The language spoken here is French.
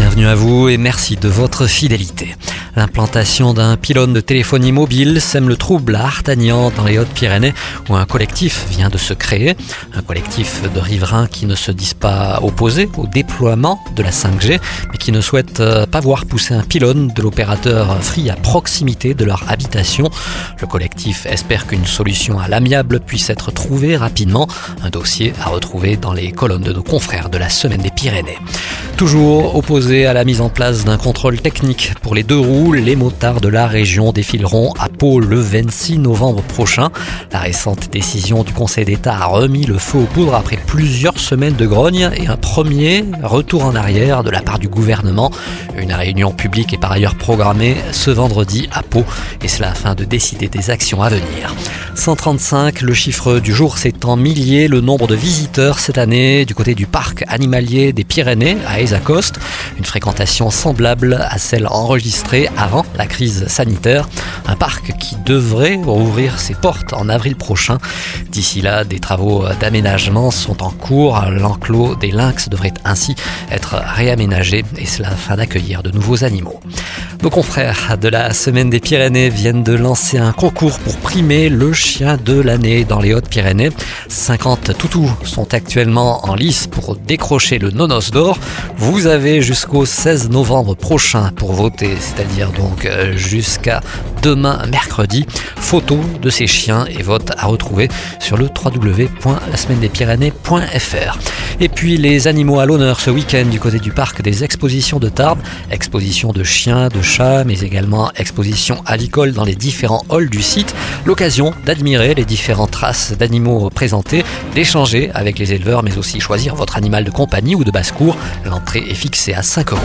Bienvenue à vous et merci de votre fidélité. L'implantation d'un pylône de téléphonie mobile sème le trouble à Artagnan dans les Hautes-Pyrénées où un collectif vient de se créer. Un collectif de riverains qui ne se disent pas opposés au déploiement de la 5G mais qui ne souhaitent euh, pas voir pousser un pylône de l'opérateur Free à proximité de leur habitation. Le collectif espère qu'une solution à l'amiable puisse être trouvée rapidement. Un dossier à retrouver dans les colonnes de nos confrères de la Semaine des Pyrénées. Toujours opposé à la mise en place d'un contrôle technique pour les deux roues, les motards de la région défileront à Pau le 26 novembre prochain. La récente décision du Conseil d'État a remis le feu aux poudres après plusieurs semaines de grogne et un premier retour en arrière de la part du gouvernement. Une réunion publique est par ailleurs programmée ce vendredi à Pau et cela afin de décider des actions à venir. 135, le chiffre du jour c'est en milliers le nombre de visiteurs cette année du côté du parc animalier des Pyrénées à Coste, une fréquentation semblable à celle enregistrée avant la crise sanitaire. Un parc qui devrait rouvrir ses portes en avril prochain. D'ici là, des travaux d'aménagement sont en cours. L'enclos des lynx devrait ainsi être réaménagé et cela afin d'accueillir de nouveaux animaux. Nos confrères de la Semaine des Pyrénées viennent de lancer un concours pour primer le chien de l'année dans les Hautes-Pyrénées. 50 toutous sont actuellement en lice pour décrocher le nonos d'or. Vous avez jusqu'au 16 novembre prochain pour voter, c'est-à-dire donc euh, jusqu'à demain mercredi. Photos de ces chiens et vote à retrouver sur le www.lasemaine-des-pyrénées.fr. Et puis les animaux à l'honneur ce week-end du côté du parc des expositions de Tarbes, exposition de chiens, de chats, mais également exposition avicole dans les différents halls du site. L'occasion d'admirer les différentes races d'animaux présentés, d'échanger avec les éleveurs, mais aussi choisir votre animal de compagnie ou de basse-cour. L'entrée est fixée à 5 euros.